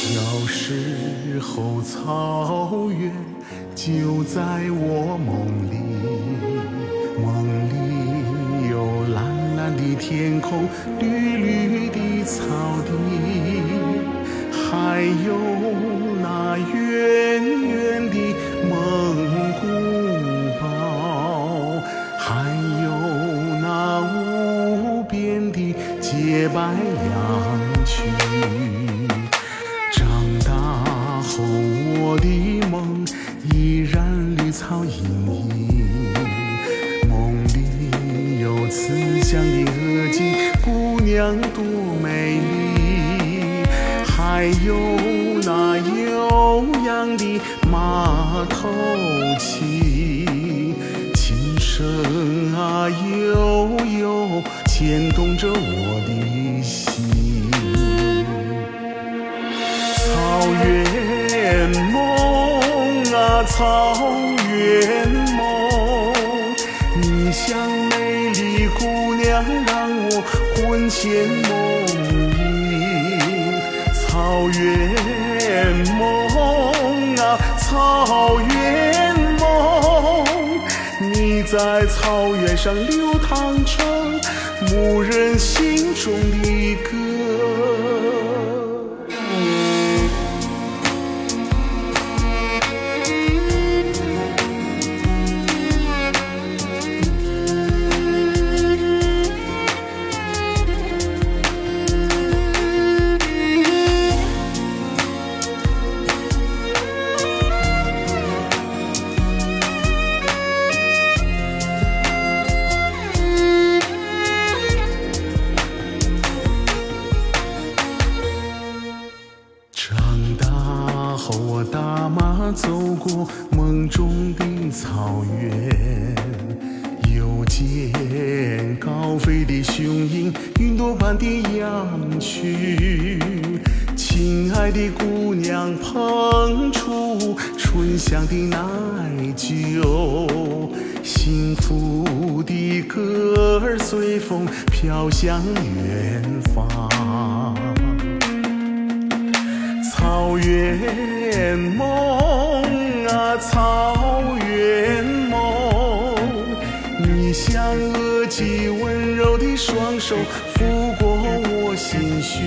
小时候，草原就在我梦里，梦里有蓝蓝的天空，绿绿的草地，还有那远远。慈祥的额吉姑娘多美丽，还有那悠扬的马头琴，琴声啊悠悠牵动着我的心。草原梦啊，草原梦，你像想，让我魂牵梦萦。草原梦啊，草原梦，你在草原上流淌成牧人心中的草原，又见高飞的雄鹰，云朵般的羊群。亲爱的姑娘，捧出醇香的奶酒，幸福的歌儿随风飘向远方。草原梦啊，双手抚过我心弦。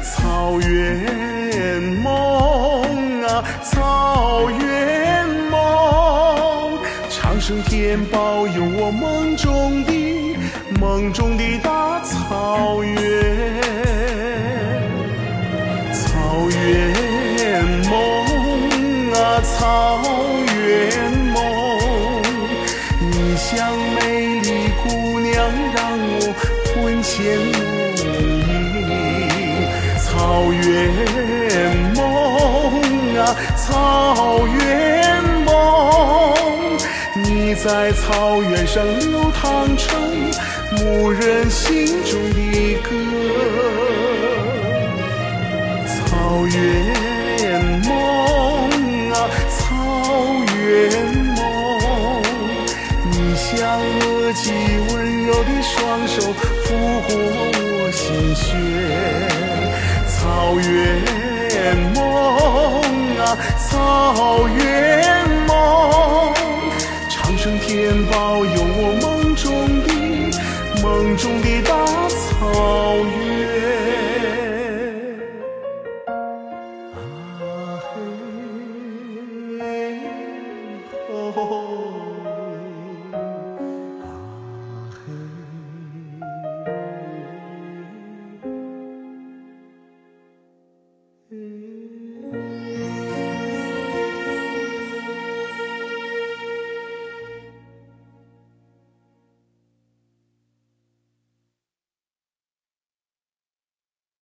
草原梦啊，草原梦，长生天保佑我梦中的梦中的大草原。草原梦啊，草草原梦啊，草原梦，你在草原上流淌成牧人心中的歌。草原梦啊，草原梦，你像额吉温柔的双手抚过我心弦。草原梦啊，草原梦，长生天保